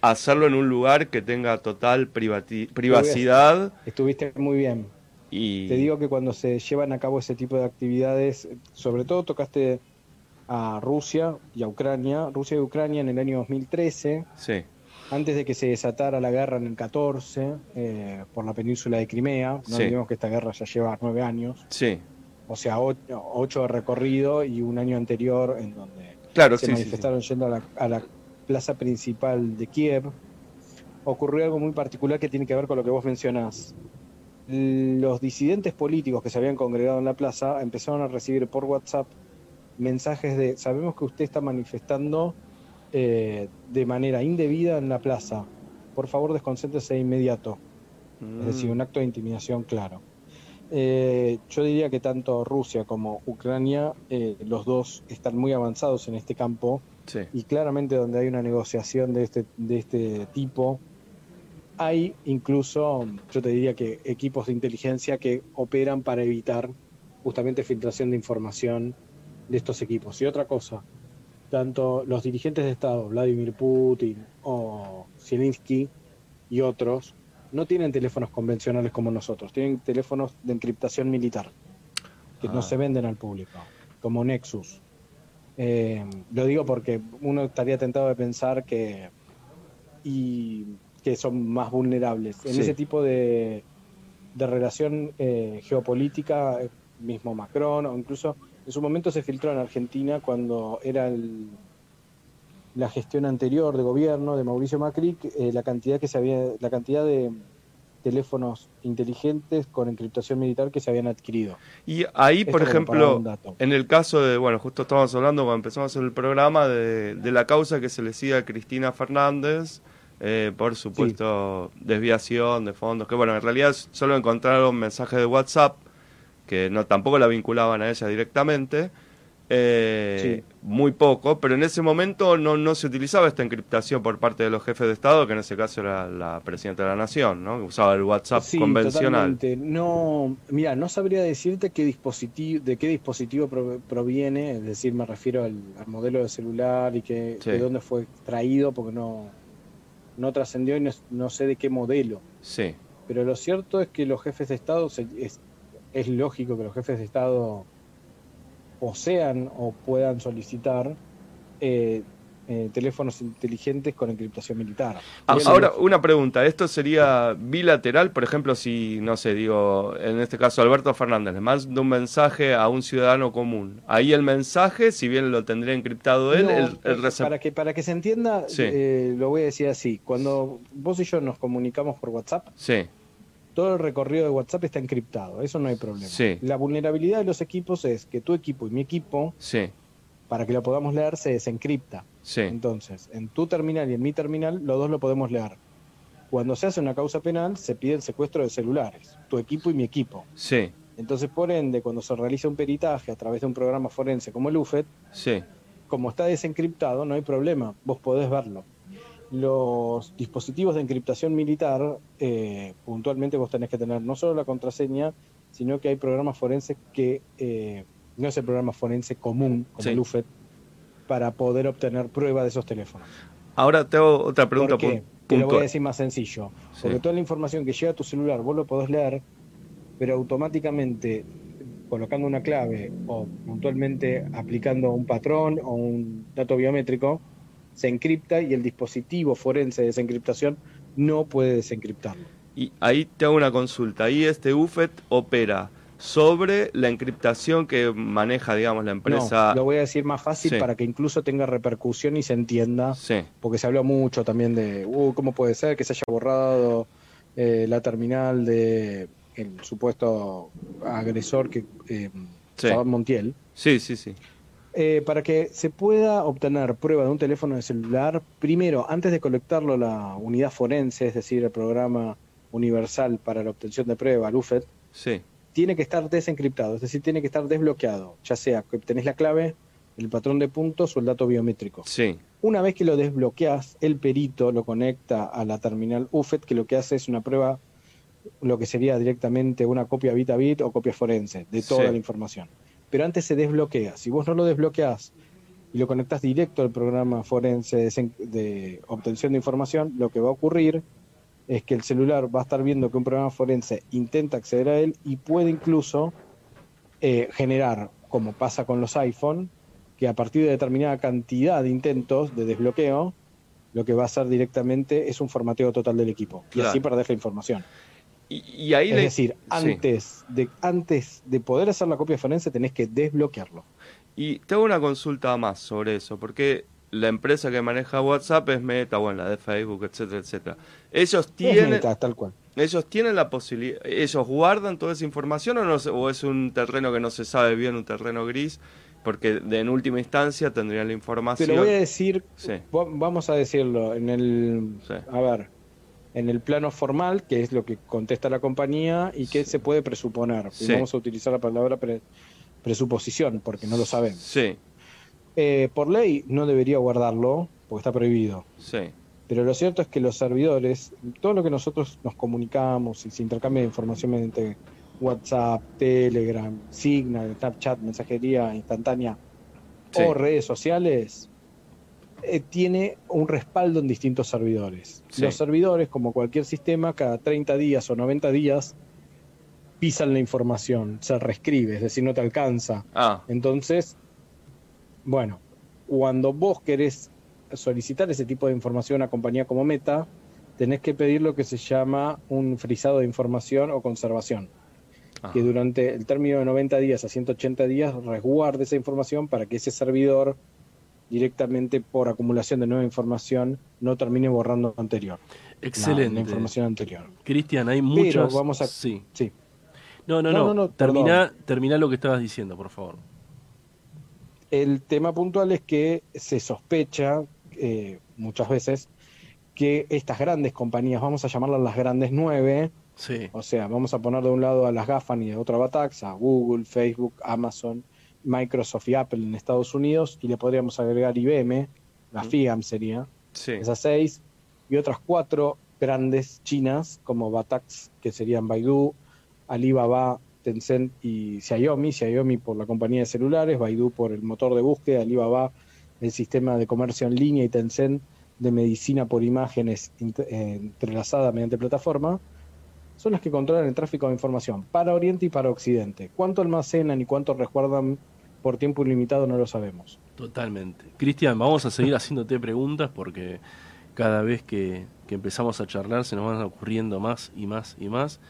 hacerlo en un lugar que tenga total privati- privacidad. Estuviste muy bien. y... Te digo que cuando se llevan a cabo ese tipo de actividades, sobre todo tocaste a Rusia y a Ucrania, Rusia y Ucrania en el año 2013, Sí, antes de que se desatara la guerra en el 14 eh, por la península de Crimea, no Sí. olvidemos que esta guerra ya lleva nueve años, sí, o sea, ocho, ocho de recorrido y un año anterior en donde claro, se sí, sí, sí. manifestaron yendo a la, a la plaza principal de Kiev, ocurrió algo muy particular que tiene que ver con lo que vos mencionás. Los disidentes políticos que se habían congregado en la plaza empezaron a recibir por WhatsApp mensajes de, sabemos que usted está manifestando eh, de manera indebida en la plaza, por favor desconcéntrese de inmediato. Es decir, Mm, un acto de intimidación claro. Eh, yo diría que tanto Rusia como Ucrania, eh, los dos están muy avanzados en este campo sí, y claramente donde hay una negociación de este, de este tipo, hay incluso, yo te diría que equipos de inteligencia que operan para evitar justamente filtración de información de estos equipos. Y otra cosa, tanto los dirigentes de Estado, Vladimir Putin o Zelensky y otros, no tienen teléfonos convencionales como nosotros, tienen teléfonos de encriptación militar, que Ah. no se venden al público, como Nexus. Eh, lo digo porque uno estaría tentado de pensar que, y, que son más vulnerables. En Sí. ese tipo de, de relación eh, geopolítica, eh, mismo Macron, o incluso en su momento se filtró en Argentina cuando era el- la gestión anterior de gobierno de Mauricio Macri, eh, la cantidad que se había, la cantidad de teléfonos inteligentes con encriptación militar que se habían adquirido. Y ahí, Esto por ejemplo, en el caso de, bueno, justo estábamos hablando cuando empezamos el programa de, de la causa que se le sigue a Cristina Fernández eh, por supuesto desviación de fondos, que bueno, en realidad solo encontraron mensajes de WhatsApp que no tampoco la vinculaban a ella directamente, eh, muy poco, pero en ese momento no, no se utilizaba esta encriptación por parte de los jefes de Estado, que en ese caso era la presidenta de la Nación, ¿no? que usaba el WhatsApp Sí, convencional. totalmente. No, mira, no sabría decirte qué dispositivo, de qué dispositivo pro- proviene, es decir, me refiero al, al modelo de celular y que, Sí. de dónde fue extraído, porque no, no trascendió y no, no sé de qué modelo. Sí, Pero lo cierto es que los jefes de Estado, se- es, es lógico que los jefes de Estado posean o puedan solicitar eh, eh, teléfonos inteligentes con encriptación militar. Ah, Ahora, una pregunta. ¿Esto sería bilateral? Por ejemplo, si, no sé, digo, en este caso Alberto Fernández le manda un mensaje a un ciudadano común. Ahí el mensaje, si bien lo tendría encriptado él, No, el, para que para que se entienda, Sí. eh, lo voy a decir así. Cuando vos y yo nos comunicamos por WhatsApp, Sí, todo el recorrido de WhatsApp está encriptado. Eso no hay problema. Sí. La vulnerabilidad de los equipos es que tu equipo y mi equipo, sí, para que lo podamos leer, se desencripta. sí, Entonces, en tu terminal y en mi terminal, los dos lo podemos leer. Cuando se hace una causa penal, se pide el secuestro de celulares, tu equipo y mi equipo. sí, Entonces, por ende, cuando se realiza un peritaje a través de un programa forense como el UFET, como está desencriptado, no hay problema, vos podés verlo. Los dispositivos de encriptación militar, eh, puntualmente vos tenés que tener no solo la contraseña, sino que hay programas forenses que eh, no es el programa forense común, como Sí. el UFET, para poder obtener prueba de esos teléfonos. Ahora te hago otra pregunta ¿Por qué? Te lo voy a decir más sencillo. Sí. Porque toda la información que llega a tu celular vos lo podés leer, pero automáticamente colocando una clave o puntualmente aplicando un patrón o un dato biométrico, se encripta y el dispositivo forense de esa encriptación no puede desencriptarlo. Y ahí te hago una consulta. Ahí este UFET opera sobre la encriptación que maneja, digamos, la empresa. No, lo voy a decir más fácil Sí. para que incluso tenga repercusión y se entienda, Sí, porque se habló mucho también de, uh, ¿cómo puede ser que se haya borrado eh, la terminal de el supuesto agresor que eh, Sí. Montiel? sí, sí, sí. Eh, para que se pueda obtener prueba de un teléfono de celular, primero, antes de conectarlo a la unidad forense, es decir, el programa universal para la obtención de prueba, el UFET, Sí, tiene que estar desencriptado, es decir, tiene que estar desbloqueado, ya sea que tenés la clave, el patrón de puntos o el dato biométrico. sí, Una vez que lo desbloqueas, el perito lo conecta a la terminal UFET, que lo que hace es una prueba, lo que sería directamente una copia bit a bit o copia forense de toda Sí. la información. Pero antes se desbloquea. Si vos no lo desbloqueás y lo conectás directo al programa forense de, de obtención de información, lo que va a ocurrir es que el celular va a estar viendo que un programa forense intenta acceder a él y puede incluso eh, generar, como pasa con los iPhone, que a partir de determinada cantidad de intentos de desbloqueo, lo que va a hacer directamente es un formateo total del equipo. Claro. Y así perder la información. Y, y ahí Es le- decir, sí. antes, de, antes de poder hacer la copia forense tenés que desbloquearlo. Y te hago una consulta más sobre eso, porque la empresa que maneja WhatsApp es Meta, bueno, la de Facebook, etcétera, etcétera. Ellos tienen, meta, tal cual. ellos tienen la posibilidad, ellos guardan toda esa información o, no, o es un terreno que no se sabe bien, un terreno gris, porque de, en última instancia tendrían la Te información. lo voy a decir, Sí. va- vamos a decirlo, en el, Sí. a ver, en el plano formal, que es lo que contesta la compañía y que se puede presuponer. Y Sí. Vamos a utilizar la palabra pre- presuposición, porque no lo sabemos. Sí, Eh, por ley no debería guardarlo, porque está prohibido. sí, Pero lo cierto es que los servidores, todo lo que nosotros nos comunicamos y se intercambia de información mediante WhatsApp, Telegram, Signal, Snapchat, mensajería instantánea Sí. o redes sociales, eh, tiene un respaldo en distintos servidores. Sí. Los servidores, como cualquier sistema, cada 30 días o 90 días pisan la información, se reescribe, es decir, no te alcanza. Ah, Entonces, bueno, cuando vos querés solicitar ese tipo de información a compañía como Meta, tenés que pedir lo que se llama un frisado de información o conservación, ajá. que durante el término de 90 días a 180 días resguarde esa información para que ese servidor directamente por acumulación de nueva información no termine borrando anterior, Excelente. la información anterior. Cristian, hay Pero muchas. vamos a- Sí. Sí. No, no, No, no. no, no, termina, termina lo que estabas diciendo, por favor. El tema puntual es que se sospecha eh, muchas veces que estas grandes compañías, vamos a llamarlas las grandes nueve, Sí. o sea, vamos a poner de un lado a las GAFAN y de otro a Batax, a Google, Facebook, Amazon, Microsoft y Apple en Estados Unidos, y le podríamos agregar IBM, la Mm. FIAM sería, Sí, esas seis, y otras cuatro grandes chinas como Batax, que serían Baidu, Alibaba, Tencent y Xiaomi, Xiaomi por la compañía de celulares, Baidu por el motor de búsqueda, Alibaba el sistema de comercio en línea y Tencent de medicina por imágenes eh, entrelazada mediante plataforma, son las que controlan el tráfico de información para Oriente y para Occidente. ¿Cuánto almacenan y cuánto resguardan por tiempo ilimitado no lo sabemos. Totalmente. Cristian, vamos a seguir haciéndote preguntas porque cada vez que, que empezamos a charlar se nos van ocurriendo más y más y más.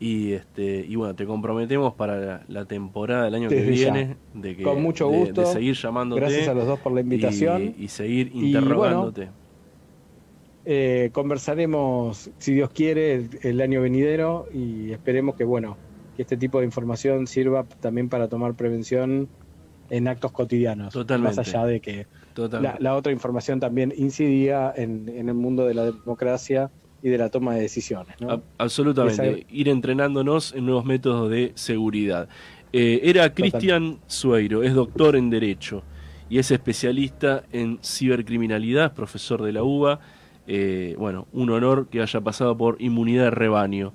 Y este y bueno, te comprometemos para la, la temporada del año que Desde viene de que Con mucho gusto. de, seguir llamándote Gracias a los dos por la invitación. y, y seguir Y interrogándote. Eh, conversaremos, si Dios quiere, el, el año venidero y esperemos que, bueno, que este tipo de información sirva también para tomar prevención en actos cotidianos. Totalmente. Más allá de que Totalmente. la, la otra información también incidía en, en el mundo de la democracia y de la toma de decisiones. ¿no? A- absolutamente. Esa- Ir entrenándonos en nuevos métodos de seguridad. Eh, era Cristian Sueiro, es doctor en Derecho y es especialista en cibercriminalidad, profesor de la UBA. Eh, bueno, un honor que haya pasado por inmunidad de rebaño.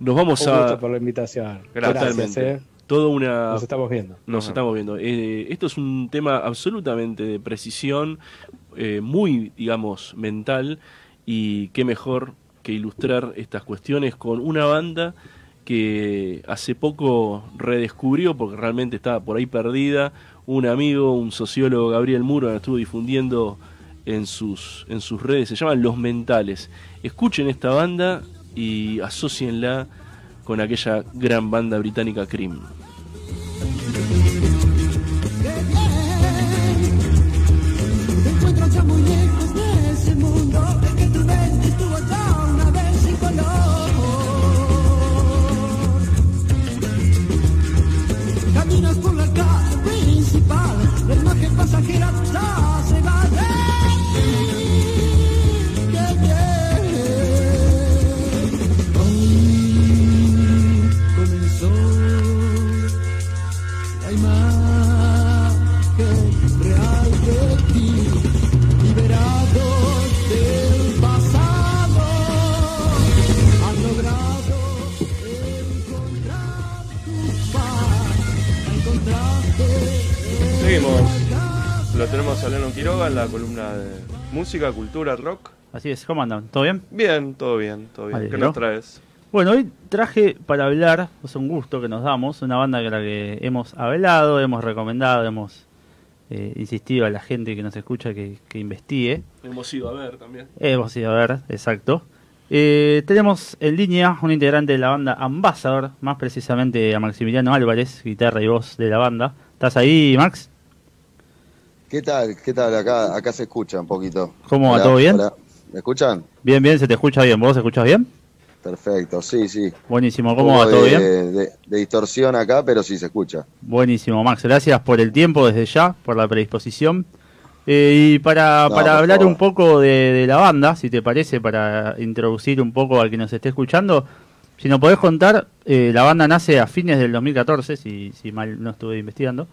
Nos vamos Un gusto a. por la invitación. Gracias. Gracias, eh. Toda una... Nos estamos viendo. Nos estamos viendo. Eh, esto es un tema absolutamente de precisión, eh, muy, digamos, mental, y qué mejor que ilustrar estas cuestiones con una banda que hace poco redescubrió, porque realmente estaba por ahí perdida, un amigo, un sociólogo, Gabriel Muro, que estuvo difundiendo en sus, en sus redes, se llaman Los Mentales. Escuchen esta banda y asocienla con aquella gran banda británica Cream. La columna de música, cultura, rock. Así es, ¿cómo andan? ¿Todo bien? Bien, todo bien, todo bien. ¿Qué nos traes? Bueno, hoy traje para hablar, es un gusto que nos damos, una banda que la que hemos hablado, hemos recomendado, hemos eh, insistido a la gente que nos escucha que, investigue. Hemos ido a ver también. Hemos ido a ver, exacto. Eh, tenemos en línea un integrante de la banda Ambassador, más precisamente a Maximiliano Álvarez, guitarra y voz de la banda. ¿Estás ahí, Max? ¿Qué tal? ¿Qué tal? Acá, acá se escucha un poquito. ¿Cómo va? ¿Todo bien? ¿Me escuchan? Bien, bien, se te escucha bien. ¿Vos escuchas bien? Perfecto, sí, sí. Buenísimo, ¿cómo va? ¿Todo bien? De, distorsión acá, pero sí se escucha. Buenísimo, Max. Gracias por el tiempo desde ya, por la predisposición. Eh, y para, para hablar un poco de, la banda, si te parece, para introducir un poco al que nos esté escuchando, si nos podés contar, eh, la banda nace a fines del 2014, si, si mal no estuve investigando,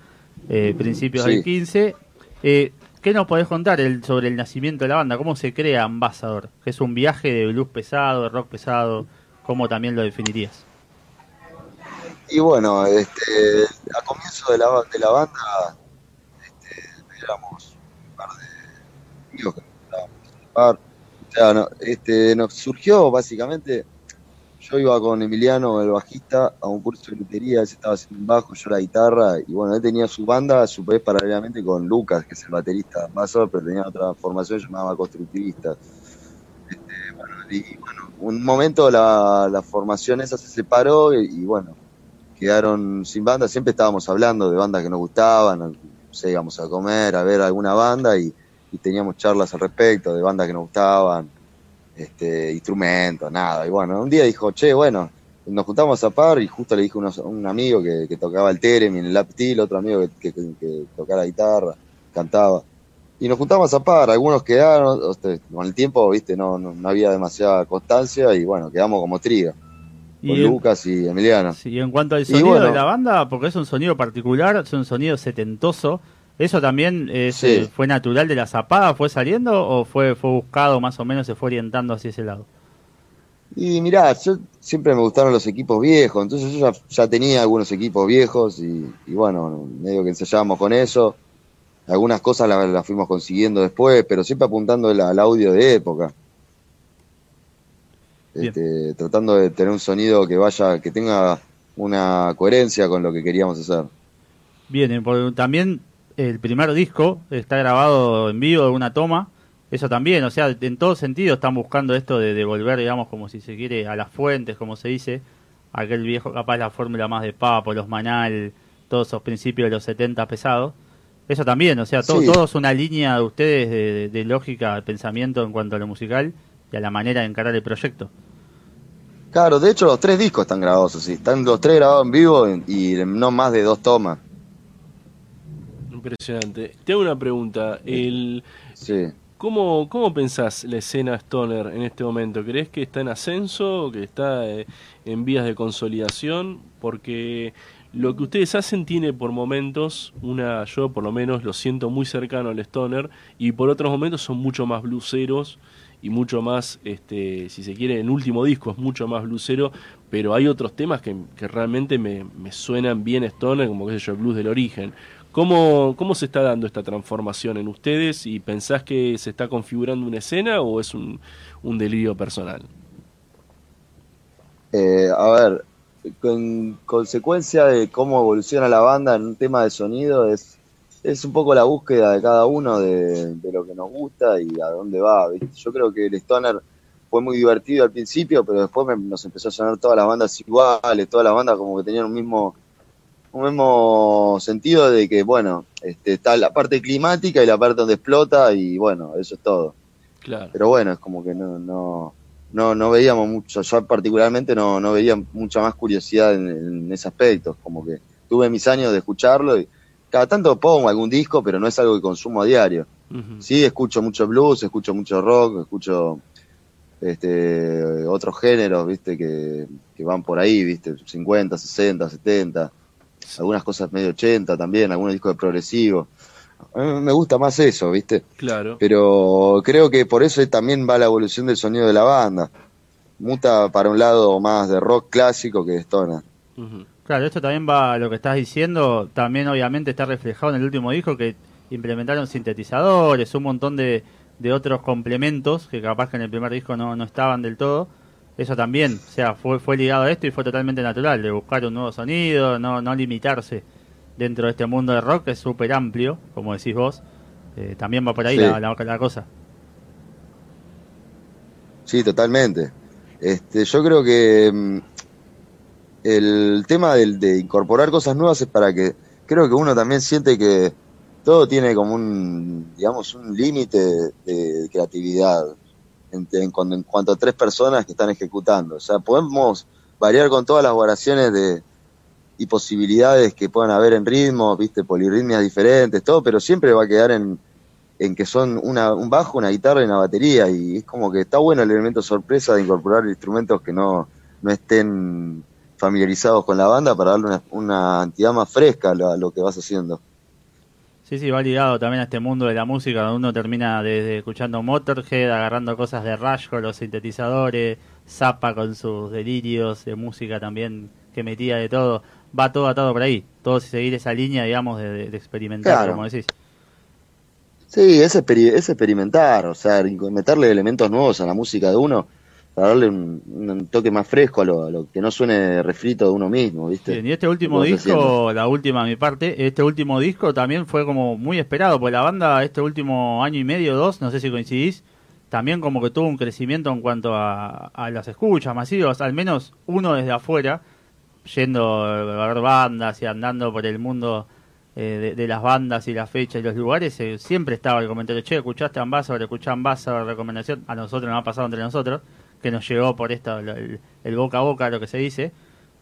eh, principios del 15, eh, ¿Qué nos podés contar sobre el nacimiento de la banda? ¿Cómo se crea Ambassador? ¿Es un viaje de blues pesado, de rock pesado? ¿Cómo también lo definirías? Y bueno, este, a comienzo de la, de la banda este, éramos un par de amigos que nos o sea, no, este, nos surgió básicamente yo iba con Emiliano, el bajista, a un curso de lutería, él estaba haciendo un bajo, yo la guitarra, y bueno, él tenía su banda, a su vez paralelamente con Lucas, que es el baterista más pero tenía otra formación llamada constructivista. Este, bueno, y bueno, un momento la, la formación esa se separó y, bueno, quedaron sin banda, siempre estábamos hablando de bandas que nos gustaban, no sé, íbamos a comer, a ver alguna banda y teníamos charlas al respecto de bandas que nos gustaban este, instrumentos, nada. Y bueno, un día dijo, che, bueno, nos juntamos a par y justo le dijo un amigo que, tocaba el Terem en el Laptil, otro amigo que, que, tocaba la guitarra, cantaba. Y nos juntamos a par, algunos quedaron, con el tiempo, viste, no, no, había demasiada constancia y bueno, quedamos como triga. Con Lucas y Emiliano. Sí, y en cuanto al sonido de la banda, porque es un sonido particular, es un sonido setentoso, ¿Eso también eh, fue natural de la zapada? ¿Fue saliendo o fue, fue buscado más o menos, se fue orientando hacia ese lado? Y mirá, yo siempre me gustaron los equipos viejos, entonces yo ya, tenía algunos equipos viejos y, bueno, medio que ensayábamos con eso. Algunas cosas las, fuimos consiguiendo después, pero siempre apuntando al audio de época. Este, tratando de tener un sonido que vaya, que tenga una coherencia con lo que queríamos hacer. Bien, también el primer disco está grabado en vivo de una toma. Eso también, o sea, en todo sentido están buscando esto de devolver, digamos, como si se quiere, a las fuentes, como se dice, aquel viejo, capaz la fórmula más de Papo, los Manal, todos esos principios de los 70 pesados. Eso también, o sea, todo, es una línea de ustedes de, lógica, de pensamiento en cuanto a lo musical y a la manera de encarar el proyecto. Claro, de hecho los tres discos están grabados así, están los tres grabados en vivo y no más de dos tomas. Impresionante. Te hago una pregunta. El, ¿cómo, ¿Cómo pensás la escena Stoner en este momento? ¿Crees que está en ascenso o que está eh, en vías de consolidación? Porque lo que ustedes hacen tiene por momentos una, yo por lo menos lo siento muy cercano al Stoner y por otros momentos son mucho más bluseros y mucho más, este, si se quiere, el último disco es mucho más bluesero, pero hay otros temas que, que realmente me, me, suenan bien stoner, como que sé yo, el blues del origen. ¿Cómo, ¿Cómo se está dando esta transformación en ustedes y pensás que se está configurando una escena o es un, un delirio personal? Eh, a ver, con consecuencia de cómo evoluciona la banda en un tema de sonido es, es un poco la búsqueda de cada uno de, de lo que nos gusta y a dónde va. ¿viste? Yo creo que el Stoner fue muy divertido al principio, pero después me, nos empezó a sonar todas las bandas iguales, todas las bandas como que tenían un mismo un mismo sentido de que, bueno, este, está la parte climática y la parte donde explota y bueno, eso es todo. Claro. Pero bueno, es como que no, no, no, no veíamos mucho, yo particularmente no, no veía mucha más curiosidad en, en ese aspecto, como que tuve mis años de escucharlo y cada tanto pongo algún disco, pero no es algo que consumo a diario. Uh -huh. Sí, escucho mucho blues, escucho mucho rock, escucho este, otros géneros, viste, que, que van por ahí, viste, 50, 60, 70 algunas cosas medio 80 también, algunos discos de progresivo. A me gusta más eso, ¿viste? Claro. Pero creo que por eso también va la evolución del sonido de la banda. Muta para un lado más de rock clásico que de stoner. Uh -huh. Claro, esto también va, lo que estás diciendo, también obviamente está reflejado en el último disco que implementaron sintetizadores, un montón de, de otros complementos que capaz que en el primer disco no, no estaban del todo eso también, o sea, fue, fue ligado a esto y fue totalmente natural, de buscar un nuevo sonido, no, no limitarse dentro de este mundo de rock que es súper amplio, como decís vos, eh, también va por ahí Sí. la, la, la cosa. Sí, totalmente. Este, yo creo que mm, el tema del- de, incorporar cosas nuevas es para que creo que uno también siente que todo tiene como un, digamos, un límite de creatividad en, en cuanto, en cuanto a tres personas que están ejecutando. O sea, podemos variar con todas las variaciones de, y posibilidades que puedan haber en ritmos, viste, polirritmias diferentes, todo, pero siempre va a quedar en, en que son una, un bajo, una guitarra y una batería, y es como que está bueno el elemento sorpresa de incorporar instrumentos que no, no estén familiarizados con la banda para darle una, una entidad más fresca a lo, a lo que vas haciendo. Sí, sí, va ligado también a este mundo de la música, donde uno termina desde escuchando Motorhead, agarrando cosas de Rush con los sintetizadores, Zappa con sus delirios de música también que metía de todo. Va todo atado por ahí, todo seguir esa línea, digamos, de, experimentar, Claro. como decís. Sí, es, es experimentar, o sea, meterle elementos nuevos a la música de uno para darle un, un toque más fresco a lo, a lo que no suene refrito de uno mismo, ¿viste? Bien, y este último disco, la última mi parte, este último disco también fue como muy esperado, porque la banda este último año y medio, dos, no sé si coincidís, también como que tuvo un crecimiento en cuanto a, a las escuchas masivas, al menos uno desde afuera, yendo a ver bandas y andando por el mundo eh, de, de las bandas y las fechas y los lugares, eh, siempre estaba el comentario, che, escuchaste Ambassador, escuchá Ambassador, recomendación, a nosotros nos ha pasado entre nosotros, que nos llegó por esto, el, boca a boca, lo que se dice.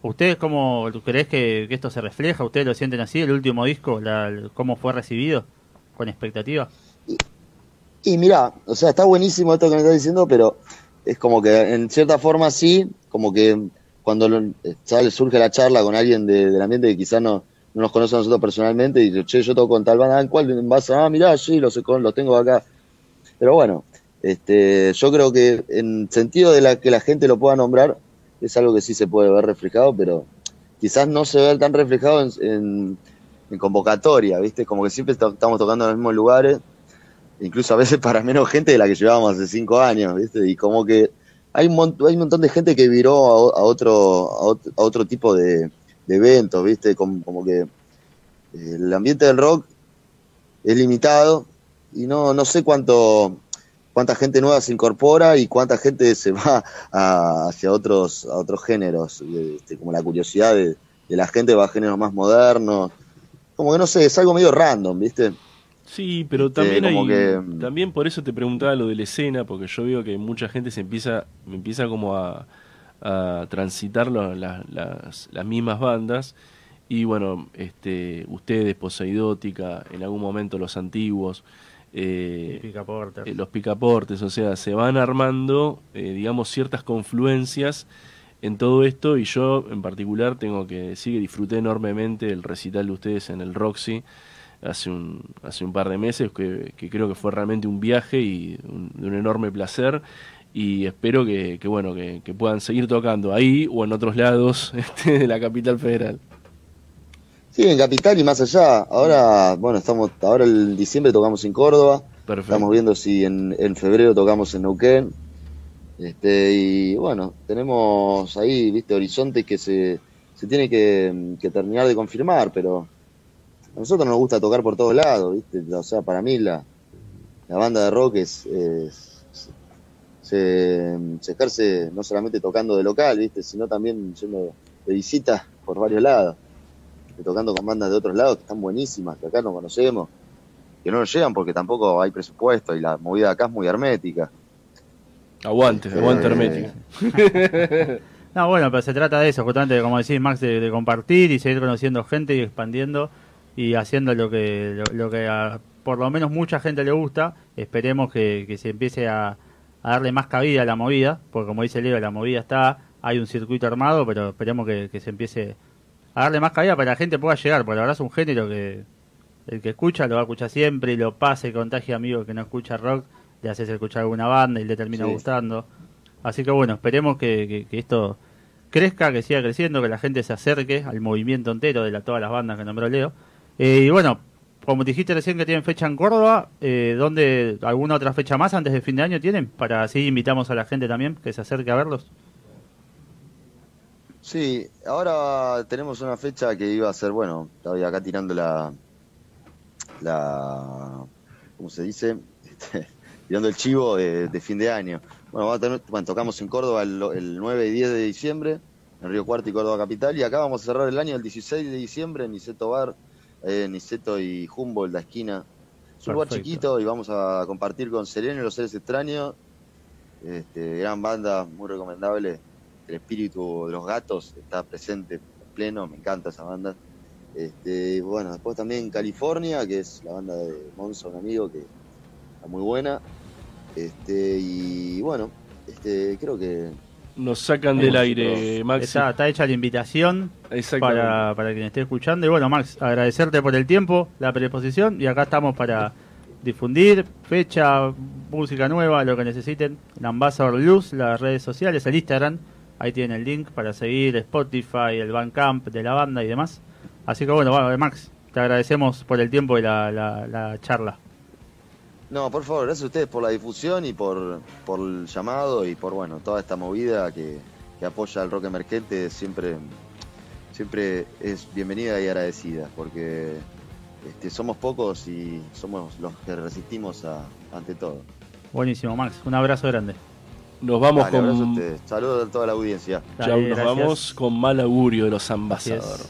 ¿Ustedes cómo crees que, esto se refleja? ¿Ustedes lo sienten así? ¿El último disco, la, cómo fue recibido? ¿Con expectativa? Y mira, o sea, está buenísimo esto que me estás diciendo, pero es como que en cierta forma sí, como que cuando sale, surge la charla con alguien de- del ambiente que quizás no, no nos conoce a nosotros personalmente y dice, che, yo toco con tal banda, ¿en cuál vas a? Ah, mirá, sí, los, los tengo acá. Pero bueno, este, yo creo que en sentido de la que la gente lo pueda nombrar, es algo que sí se puede ver reflejado, pero quizás no se ve tan reflejado en, convocatoria, ¿viste? Como que siempre estamos tocando en los mismos lugares, incluso a veces para menos gente de la que llevábamos hace cinco años, ¿viste? Y como que hay un, mon- hay un montón de gente que viró a, o- a otro, a, ot- a otro tipo de, de eventos, ¿viste? Como, como que eh, el ambiente del rock es limitado y no, no sé cuánto cuánta gente nueva se incorpora y cuánta gente se va a- hacia otros a otros géneros, este, como la curiosidad de, de la gente va a géneros más modernos. Como que no sé, es algo medio random, ¿viste? Sí, pero Este, también hay, como que- también por eso te preguntaba lo de la escena, porque yo veo que mucha gente se empieza, empieza como a, a transitar las, las mismas bandas y bueno, este, ustedes, Poseidótica, en algún momento los antiguos, eh, Picaporte. eh, los picaportes, o sea, se van armando, eh, digamos, ciertas confluencias en todo esto y yo en particular tengo que decir que disfruté enormemente el recital de ustedes en el Roxy. hace un, hace un par de meses, que, que creo que fue realmente un viaje y un, de un enorme placer y espero que, que bueno que, que puedan seguir tocando ahí o en otros lados este, de la capital federal. Sí, en Capital y más allá. Ahora, bueno, estamos, ahora en diciembre tocamos en Córdoba. Perfecto. Estamos viendo si en, en febrero tocamos en Neuquén. Este, y bueno, tenemos ahí, viste, horizontes que se, se tiene que, que terminar de confirmar, pero a nosotros nos gusta tocar por todos lados, viste. O sea, para mí la, la banda de rock es, es- se, se ejerce no solamente tocando de local, viste, sino también yendo de visita por varios lados tocando con bandas de otros lados que están buenísimas, que acá no conocemos, que no nos llegan porque tampoco hay presupuesto y la movida acá es muy hermética. Aguante, aguante Eh, hermética. No, bueno, pero se trata de eso, justamente, como decís, Max, de, de compartir y seguir conociendo gente y expandiendo y haciendo lo que, lo, lo que a, por lo menos mucha gente le gusta. Esperemos que, que se empiece a, a darle más cabida a la movida, porque como dice Leo, la movida está, hay un circuito armado, pero esperemos que, que se empiece a darle más cabida para que la gente pueda llegar, porque la verdad es un género que el que escucha lo va a escuchar siempre y lo pasa y contagia a amigos que no escucha rock, le haces escuchar alguna banda y le termina Sí. gustando. Así que bueno, esperemos que, que- que esto crezca, que siga creciendo, que la gente se acerque al movimiento entero de la, todas las bandas que nombró Leo. Eh, y bueno, como dijiste recién que tienen fecha en Córdoba, eh, ¿dónde, ¿alguna otra fecha más antes de fin de año tienen? Para así invitamos a la gente también que se acerque a verlos. Sí, ahora tenemos una fecha que iba a ser, bueno, estaba acá tirando la, la, ¿cómo se dice? Este, tirando el chivo de, de fin de año. Bueno, vamos a tener- bueno, tocamos en Córdoba el, el 9 y 10 de diciembre, en Río Cuarto y Córdoba Capital, y acá vamos a cerrar el año el 16 de diciembre en Niceto Bar, eh, Niceto y Humboldt, la esquina. Es un lugar chiquito y vamos a compartir con Sereno y los Seres Extraños, este, gran banda, muy recomendable. El espíritu de los gatos está presente pleno, me encanta esa banda. Este, bueno, después también California, que es la banda de Monza, un amigo que está muy buena. Este, y bueno, este, creo que Nos sacan del aire, Maxi. Está, está hecha la invitación para, para quien esté escuchando. Y bueno, Max, agradecerte por el tiempo, la predisposición y acá estamos para difundir fecha, música nueva, lo que necesiten. El Ambassador Luz, las redes sociales, el Instagram, ahí tienen el link para seguir Spotify, el Bandcamp de la banda y demás. Así que bueno, bueno, Max, te agradecemos por el tiempo y la, la, la charla. No, por favor, gracias a ustedes por la difusión y por, por el llamado y por bueno toda esta movida que, que apoya al rock emergente siempre, siempre es bienvenida y agradecida porque este, somos pocos y somos los que resistimos a- ante todo. Buenísimo, Max, un abrazo grande. Nos vamos con. Saludos a toda la audiencia. Dale, nos gracias. vamos con mal augurio de los ambasadores.